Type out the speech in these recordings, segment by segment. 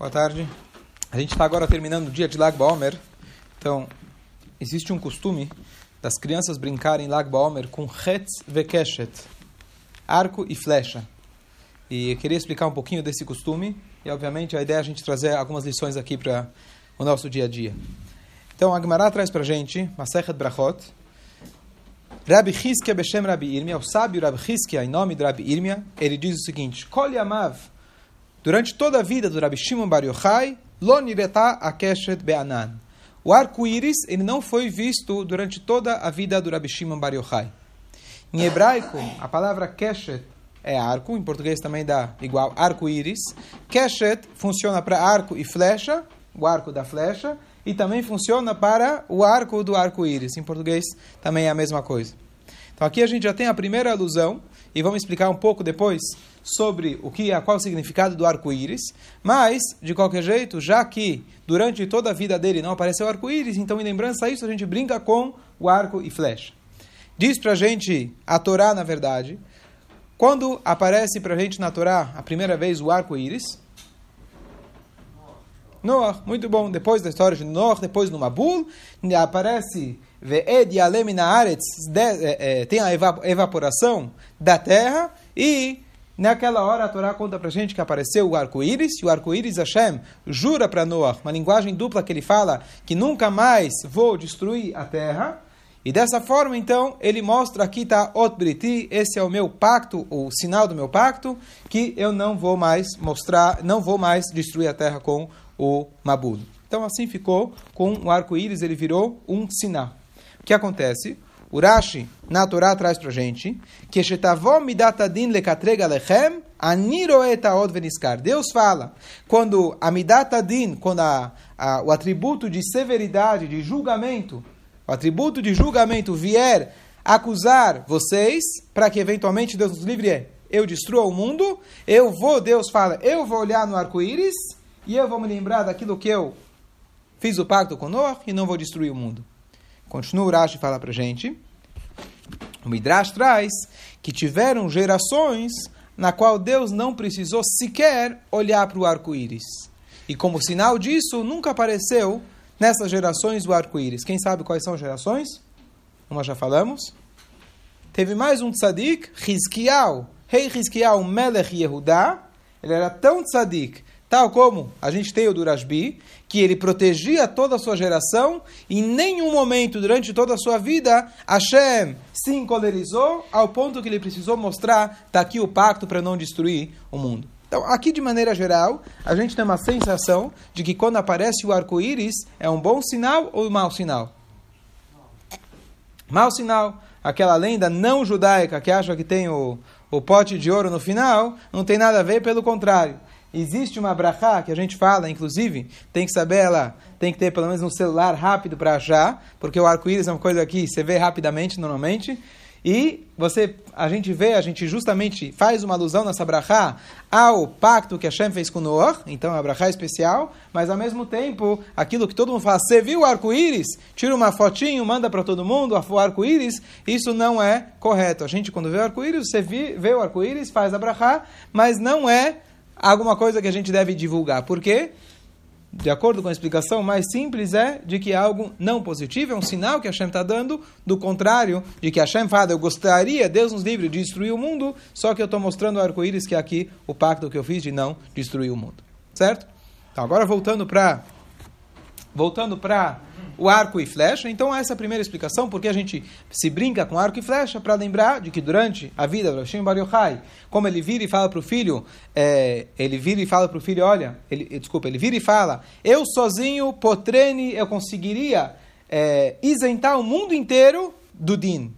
Boa tarde. A gente está agora terminando o dia de Lag Baomer. Então, existe um costume das crianças brincarem em Lag Baomer com Hetz Vekeshet, arco e flecha. E eu queria explicar um pouquinho desse costume. E, obviamente, a ideia é a gente trazer algumas lições aqui para o nosso dia a dia. Então, a Gemara traz para a gente, Masechet Brachot, Rabbi Hizkia Beshem Rabbi Irmia, o sábio Rabbi Hizkia, em nome de Rabbi Irmia, ele diz o seguinte, Kol Yamav, durante toda a vida do Rabbi Shimon Bar Yochai, Lo Nireta Akeshet Be'anan. O arco-íris ele não foi visto durante toda a vida do Rabbi Shimon Bar Yochai. Em hebraico, a palavra Keshet é arco, em português também dá igual arco-íris. Keshet funciona para arco e flecha, o arco da flecha, e também funciona para o arco do arco-íris. Em português também é a mesma coisa. Então aqui a gente já tem a primeira alusão e vamos explicar um pouco depois sobre o que é qual o significado do arco-íris, mas de qualquer jeito, já que durante toda a vida dele não apareceu arco-íris, então em lembrança a isso a gente brinca com o arco e flecha. Diz pra gente a Torá, na verdade, quando aparece pra gente na Torá a primeira vez o arco-íris, Noah, muito bom. Depois da história de Noah, depois no Mabul, aparece Ve'ed Yalem Naaretz, tem a evaporação da terra e naquela hora a Torá conta pra gente que apareceu o arco-íris, e o arco-íris Hashem jura para Noah, uma linguagem dupla que ele fala que nunca mais vou destruir a terra. E dessa forma, então, ele mostra aqui está Ot Briti, esse é o meu pacto, o sinal do meu pacto, que eu não vou mais mostrar, não vou mais destruir a terra com o Mabul. Então assim ficou com o arco-íris, ele virou um sinal. O que acontece? O Rashi, na Torá, traz para a gente que Deus fala, quando a midatadin, quando a, a, o atributo de severidade, de julgamento, o atributo de julgamento vier acusar vocês, para que eventualmente Deus nos livre, eu destrua o mundo, eu vou, Deus fala, eu vou olhar no arco-íris, e eu vou me lembrar daquilo que eu fiz o pacto com Noah e não vou destruir o mundo. Continua o Rashi e fala para gente. O Midrash traz que tiveram gerações na qual Deus não precisou sequer olhar para o arco-íris. E como sinal disso, nunca apareceu nessas gerações o arco-íris. Quem sabe quais são as gerações? Uma já falamos. Teve mais um tzadik, Rizkial, rei Rizkial Melech Yehudá. Ele era tão tzadik, Tal como a gente tem o Durasbi, que ele protegia toda a sua geração, e em nenhum momento durante toda a sua vida Hashem se encolerizou ao ponto que ele precisou mostrar, está aqui o pacto para não destruir o mundo. Então, aqui de maneira geral, a gente tem uma sensação de que quando aparece o arco-íris é um bom sinal ou um mau sinal? Mau sinal. Aquela lenda não judaica que acha que tem o, o pote de ouro no final, não tem nada a ver, pelo contrário. Existe uma brachá que a gente fala, inclusive, tem que saber ela, tem que ter pelo menos um celular rápido para achar, porque o arco-íris é uma coisa que você vê rapidamente, normalmente. E você, a gente vê, a gente justamente faz uma alusão nessa brachá ao pacto que Hashem fez com Noah, então é uma brachá especial, mas ao mesmo tempo, aquilo que todo mundo fala, você viu o arco-íris? Tira uma fotinho, manda para todo mundo o arco-íris, isso não é correto. A gente, quando vê o arco-íris, você vê o arco-íris, faz a brachá, mas não é alguma coisa que a gente deve divulgar. Por quê? De acordo com a explicação mais simples, é de que algo não positivo, é um sinal que Hashem está dando, do contrário, de que Hashem fala, eu gostaria, Deus nos livre, de destruir o mundo, só que eu estou mostrando o arco-íris que é aqui o pacto que eu fiz de não destruir o mundo. Certo? Então, agora voltando para voltando para o arco e flecha. Então, essa é a primeira explicação, porque a gente se brinca com arco e flecha, para lembrar de que durante a vida do Hashem Bar Yochai, como ele vira e fala para o filho, é, ele vira e fala para o filho, olha, ele, desculpa, ele vira e fala, eu sozinho, potrene, eu conseguiria é, isentar o mundo inteiro do din.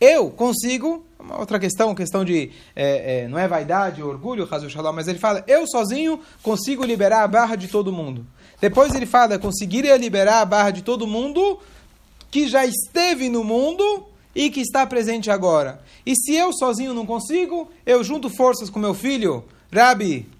Eu consigo, uma outra questão, questão de, é, é, não é vaidade, orgulho, mas ele fala, eu sozinho consigo liberar a barra de todo mundo. Depois ele fala: conseguiria liberar a barra de todo mundo que já esteve no mundo e que está presente agora. E se eu sozinho não consigo, eu junto forças com meu filho, Rabi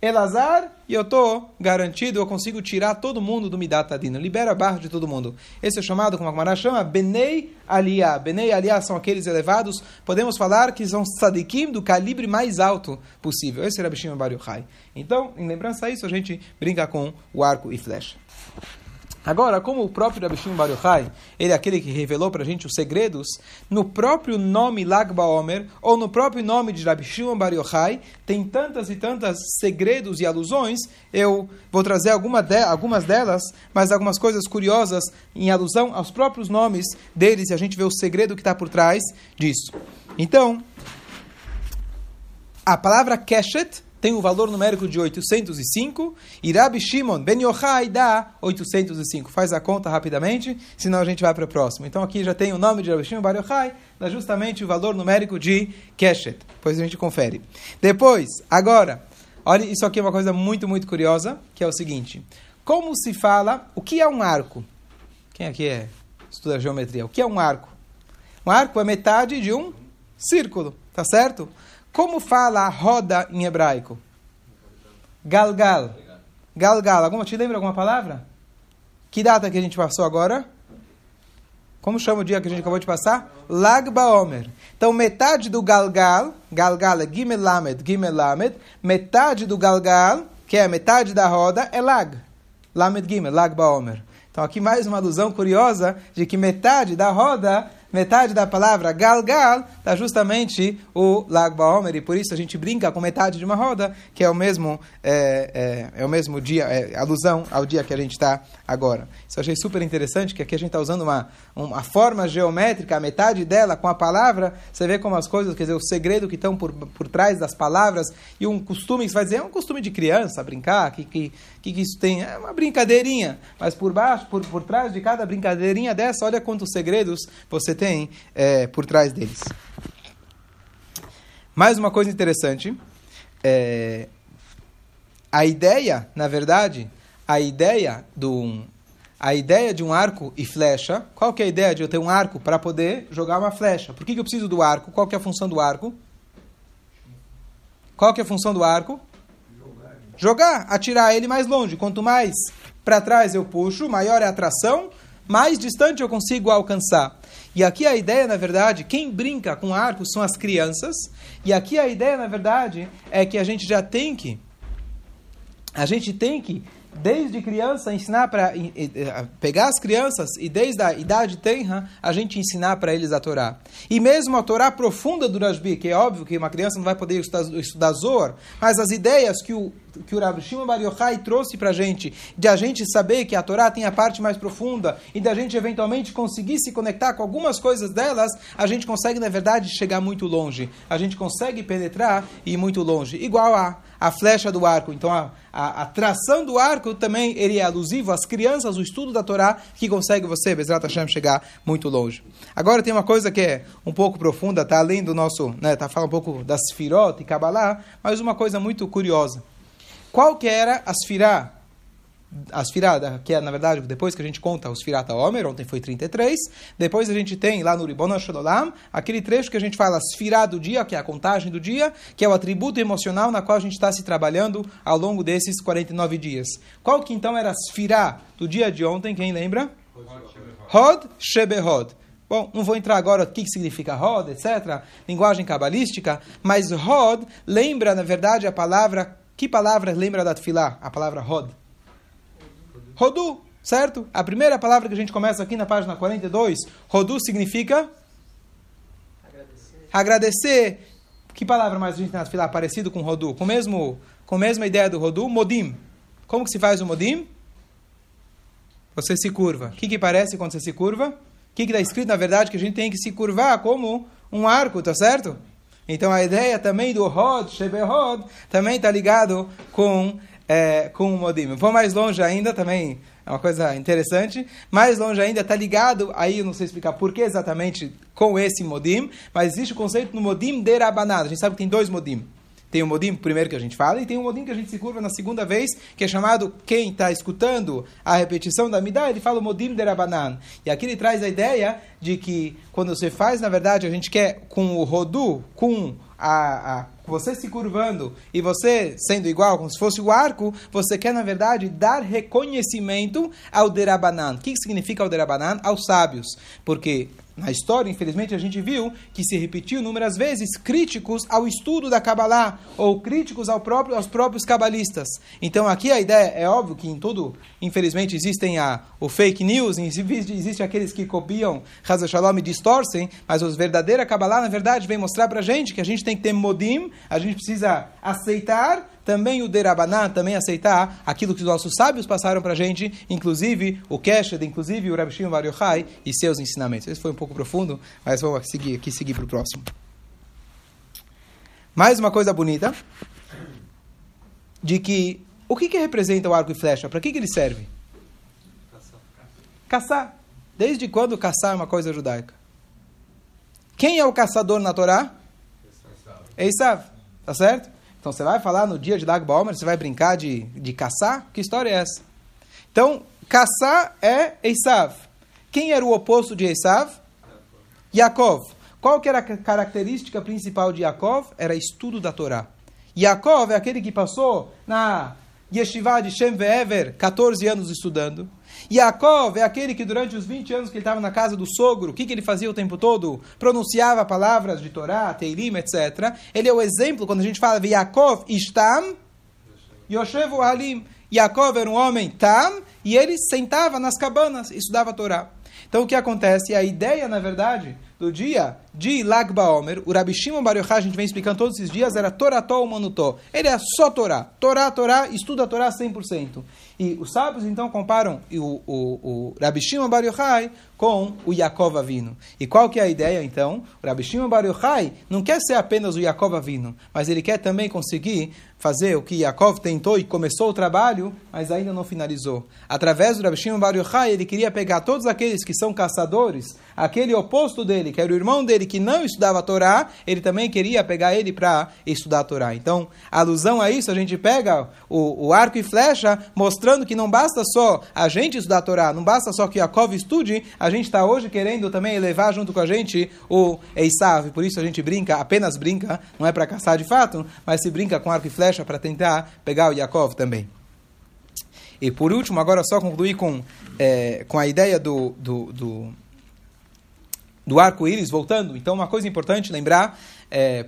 Elazar, e eu estou garantido, eu consigo tirar todo mundo do Midat Adina, libera a barra de todo mundo. Esse é chamado, como a Gemara chama, Benei Aliyah. Benei Aliyah são aqueles elevados, podemos falar que são tzadikim do calibre mais alto possível. Esse era Bishim Bar Yochai. Então, em lembrança a isso, a gente brinca com o arco e flecha. Agora, como o próprio Rabi Shimon Bar Yochai, ele é aquele que revelou para a gente os segredos, no próprio nome Lag Baomer, ou no próprio nome de Rabi Shimon Bar Yochai, tem tantas e tantas segredos e alusões, eu vou trazer alguma de, algumas delas, mas algumas coisas curiosas em alusão aos próprios nomes deles, e a gente vê o segredo que está por trás disso. Então, a palavra Keshet tem o um valor numérico de 805 e Rabi Shimon Ben Yochai dá 805. Faz a conta rapidamente, senão a gente vai para o próximo. Então aqui já tem o nome de Rabi Shimon Ben Yochai, dá justamente o valor numérico de Keshet. Depois a gente confere. Depois, agora, olha, isso aqui é uma coisa muito, muito curiosa, que é o seguinte. Como se fala, o que é um arco? Quem aqui é estuda geometria? O que é um arco? Um arco é metade de um círculo, tá certo? Como fala a roda em hebraico? Galgal. Galgal. Alguma, te lembra alguma palavra? Que data que a gente passou agora? Como chama o dia que a gente acabou de passar? Lag Baomer. Então, metade do Galgal, Galgal é Gimel Lamed, Gimel Lamed, metade do Galgal, que é a metade da roda, é Lag. Lamed Gimel, Lag Baomer. Então, aqui mais uma alusão curiosa de que metade da roda metade da palavra galgal está justamente o Lag Baomer, e por isso a gente brinca com metade de uma roda, que é o mesmo, é, é, é o mesmo dia, é alusão ao dia que a gente está agora. Isso eu achei super interessante, que aqui a gente está usando uma, uma forma geométrica, a metade dela com a palavra, você vê como as coisas, quer dizer, o segredo que estão por, por trás das palavras, e um costume, você vai dizer, é um costume de criança, brincar, que, que, que isso tem? É uma brincadeirinha, mas por baixo, por, por trás de cada brincadeirinha dessa, olha quantos segredos você tem tem é, por trás deles. Mais uma coisa interessante, é, a ideia, na verdade, a ideia do a ideia de um arco e flecha, qual que é a ideia de eu ter um arco para poder jogar uma flecha? Por que, que eu preciso do arco? Qual que é a função do arco? Qual que é a função do arco? Jogar, Jogar atirar ele mais longe. Quanto mais para trás eu puxo, maior é a atração, mais distante eu consigo alcançar. E aqui a ideia, na verdade, quem brinca com arcos são as crianças. E aqui a ideia, na verdade, é que a gente já tem que a gente tem que desde criança ensinar para pegar as crianças e desde a idade tenra a gente ensinar para eles a Torá. E mesmo a Torá profunda do Rashbi, que é óbvio que uma criança não vai poder estudar, estudar Zohar, mas as ideias que o que o Rav Shimon Bar Yochai trouxe para a gente, de a gente saber que a Torá tem a parte mais profunda e da gente eventualmente conseguir se conectar com algumas coisas delas, a gente consegue, na verdade, chegar muito longe. A gente consegue penetrar e ir muito longe. Igual a, a flecha do arco. Então, a, a, a tração do arco também ele é alusivo às crianças, o estudo da Torá, que consegue você, Bezrat Hashem, chegar muito longe. Agora tem uma coisa que é um pouco profunda, está além do nosso, né, tá falando um pouco das Sfirot e Kabbalah, mas uma coisa muito curiosa. Qual que era a Sfirá? A Sfirá, que é, na verdade, depois que a gente conta os Sfirata Omer, ontem foi 33, depois a gente tem lá no Ribon Shalom, aquele trecho que a gente fala Sfirá do dia, que é a contagem do dia, que é o atributo emocional na qual a gente está se trabalhando ao longo desses 49 dias. Qual que então era a Sfirá do dia de ontem, quem lembra? Hod Shebehod. Bom, não vou entrar agora o que significa Hod, etc., linguagem cabalística, mas Hod lembra, na verdade, a palavra que palavra lembra da Tfilá? A palavra Rod. Rodu, certo? A primeira palavra que a gente começa aqui na página 42, Rodu significa? Agradecer. Agradecer. Que palavra mais a gente tem na Tfilá parecido com Rodu? Com, mesmo, com a mesma ideia do Rodu? Modim. Como que se faz o Modim? Você se curva. O que, que parece quando você se curva? O que está escrito, na verdade, que a gente tem que se curvar como um arco, tá certo? Então a ideia também do Hod, Shebehod, também está ligado com, é, com o Modim. Vou mais longe ainda, também é uma coisa interessante. Mais longe ainda está ligado, aí eu não sei explicar por que exatamente com esse Modim, mas existe o conceito no Modim de Rabanada. A gente sabe que tem dois Modim. Tem o modim primeiro que a gente fala, e tem o modim que a gente se curva na segunda vez, que é chamado, quem está escutando a repetição da Midah, ele fala o modim de Rabanan. E aqui ele traz a ideia de que quando você faz, na verdade, a gente quer com o rodu, com a, a você se curvando e você sendo igual, como se fosse o arco, você quer, na verdade, dar reconhecimento ao Derabanan. O que significa o Derabanan? Aos sábios. Porque na história, infelizmente, a gente viu que se repetiu inúmeras vezes críticos ao estudo da Kabbalah, ou críticos ao próprio, aos próprios cabalistas. Então, aqui a ideia é óbvio que em tudo, infelizmente, existem a, o fake news, existem existe aqueles que copiam Hazar Shalom e distorcem, mas os verdadeira Kabbalah, na verdade, vem mostrar para a gente que a gente tem que ter modim, a gente precisa aceitar também o Derabanan, também aceitar aquilo que os nossos sábios passaram para a gente, inclusive o Keshed, inclusive o Rabbi Shimon Bar Yochai e seus ensinamentos. Esse foi um pouco profundo, mas vamos seguir aqui seguir para o próximo. Mais uma coisa bonita, de que o que, que representa o arco e flecha? Para que, que ele serve? Caçar. Desde quando caçar é uma coisa judaica? Quem é o caçador na Torá? Esav. Tá certo? Então você vai falar no dia de Lag Baomer, você vai brincar de, de caçar? Que história é essa? Então, caçar é Esav. Quem era o oposto de Esav? Yaakov. Qual que era a característica principal de Yaakov? Era estudo da Torá. Yaakov é aquele que passou na Yeshiva de Shem Ve'ever 14 anos estudando. Yaakov é aquele que durante os 20 anos que ele estava na casa do sogro, o que, que ele fazia o tempo todo? Pronunciava palavras de Torá, Teilim, etc. Ele é o exemplo quando a gente fala de Yaakov Ishtam, Yoshevu Halim. Yaakov era um homem tam, e ele sentava nas cabanas estudava Torá. Então o que acontece? A ideia, na verdade, do dia de Lag Baomer, o Rabi Shimon Bar Yochai, a gente vem explicando todos esses dias, era Torató ou Manutó. Ele é só Torá. Torá, Torá, estuda a Torá 100%. E os sábios então comparam o, o, o Rabi Shimon Bar Yochai com o Yaakov Avino. E qual que é a ideia então? O Rabi Shimon Bar Yochai não quer ser apenas o Yaakov Avino, mas ele quer também conseguir fazer o que Yaakov tentou e começou o trabalho, mas ainda não finalizou. Através do Rabi Shimon Bar Yochai, ele queria pegar todos aqueles que são caçadores, aquele oposto dele, que era o irmão dele que não estudava a Torá, ele também queria pegar ele para estudar a Torá. Então, alusão a isso, a gente pega o, o arco e flecha, mostrando que não basta só a gente estudar a Torá, não basta só que Yaakov estude, a gente está hoje querendo também elevar junto com a gente o Eisav. Por isso a gente brinca, apenas brinca, não é para caçar de fato, mas se brinca com arco e flecha para tentar pegar o Yaakov também. E por último, agora só concluir com, é, com a ideia do, do, do do arco-íris, voltando, então uma coisa importante lembrar é,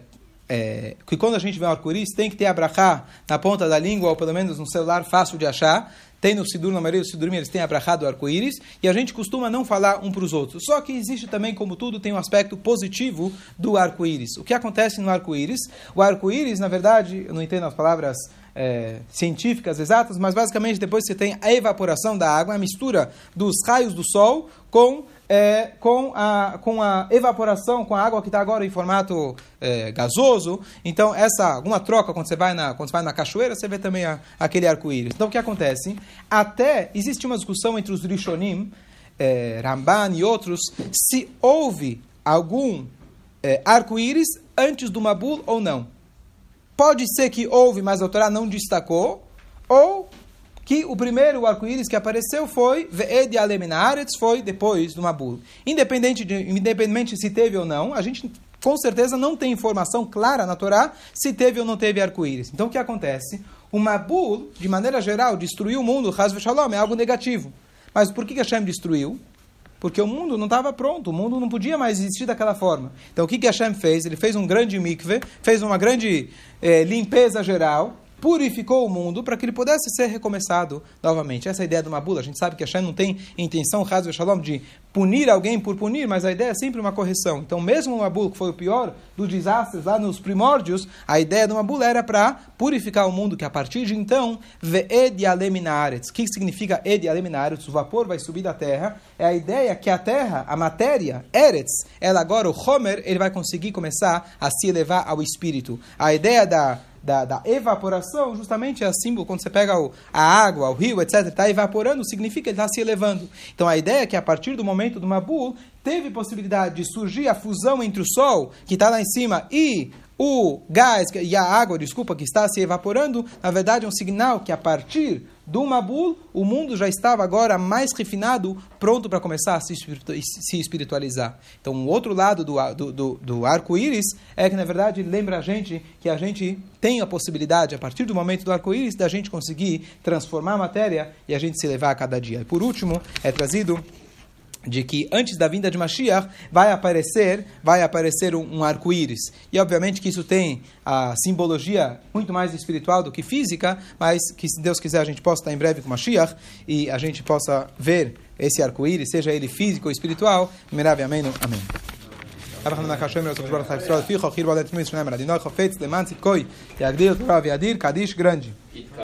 é, que quando a gente vê um arco-íris, tem que ter abrahá na ponta da língua, ou pelo menos no celular fácil de achar. Tem no Sidur, na maioria dos Sidurim, eles têm abrahá do arco-íris, e a gente costuma não falar um para os outros. Só que existe também, como tudo, tem um aspecto positivo do arco-íris. O que acontece no arco-íris? O arco-íris, na verdade, eu não entendo as palavras é, científicas exatas, mas basicamente depois você tem a evaporação da água, a mistura dos raios do sol com é, com, a, com a evaporação, com a água que está agora em formato é, gasoso. Então, essa alguma troca quando você vai na, quando você vai na cachoeira, você vê também a, aquele arco-íris. Então, o que acontece? Até existe uma discussão entre os Rishonim, é, Ramban e outros, se houve algum é, arco-íris antes do Mabul ou não. Pode ser que houve, mas a Torá não destacou, ou que o primeiro arco-íris que apareceu foi Ve'ed foi depois do Mabul. Independente de, independente se teve ou não, a gente com certeza não tem informação clara na Torá se teve ou não teve arco-íris. Então o que acontece? O Mabul, de maneira geral, destruiu o mundo, Hazve Shalom, é algo negativo. Mas por que Hashem destruiu? Porque o mundo não estava pronto, o mundo não podia mais existir daquela forma. Então o que Hashem fez? Ele fez um grande mikve, fez uma grande eh, limpeza geral, purificou o mundo para que ele pudesse ser recomeçado novamente. Essa é a ideia do Mabula. A gente sabe que Hashem não tem intenção, Hazve Shalom, de punir alguém por punir, mas a ideia é sempre uma correção. Então, mesmo o Mabul, que foi o pior dos desastres lá nos primórdios, a ideia do Mabul era para purificar o mundo, que a partir de então, Ve'ed Aleminaretz. O que significa Ed Aleminaretz? O vapor vai subir da terra. É a ideia que a terra, a matéria, Eretz, ela agora, o Homer, ele vai conseguir começar a se elevar ao espírito. A ideia da da, da, evaporação, justamente é símbolo, quando você pega o, a água, o rio, etc., está evaporando, significa que está se elevando. Então a ideia é que a partir do momento do Mabul, teve possibilidade de surgir a fusão entre o Sol, que está lá em cima, e o gás e a água, desculpa, que está se evaporando, na verdade é um sinal que a partir do Mabul, o mundo já estava agora mais refinado, pronto para começar a se, espiritualizar. Então, o outro lado do, do, do, do arco-íris é que, na verdade, lembra a gente que a gente tem a possibilidade, a partir do momento do arco-íris, da gente conseguir transformar a matéria e a gente se levar a cada dia. E por último, é trazido de que antes da vinda de Mashiach vai aparecer, vai aparecer um, um arco-íris. E obviamente que isso tem a simbologia muito mais espiritual do que física, mas que se Deus quiser a gente possa estar em breve com Mashiach e a gente possa ver esse arco-íris, seja ele físico ou espiritual. Mirav, amém. Amém. grande.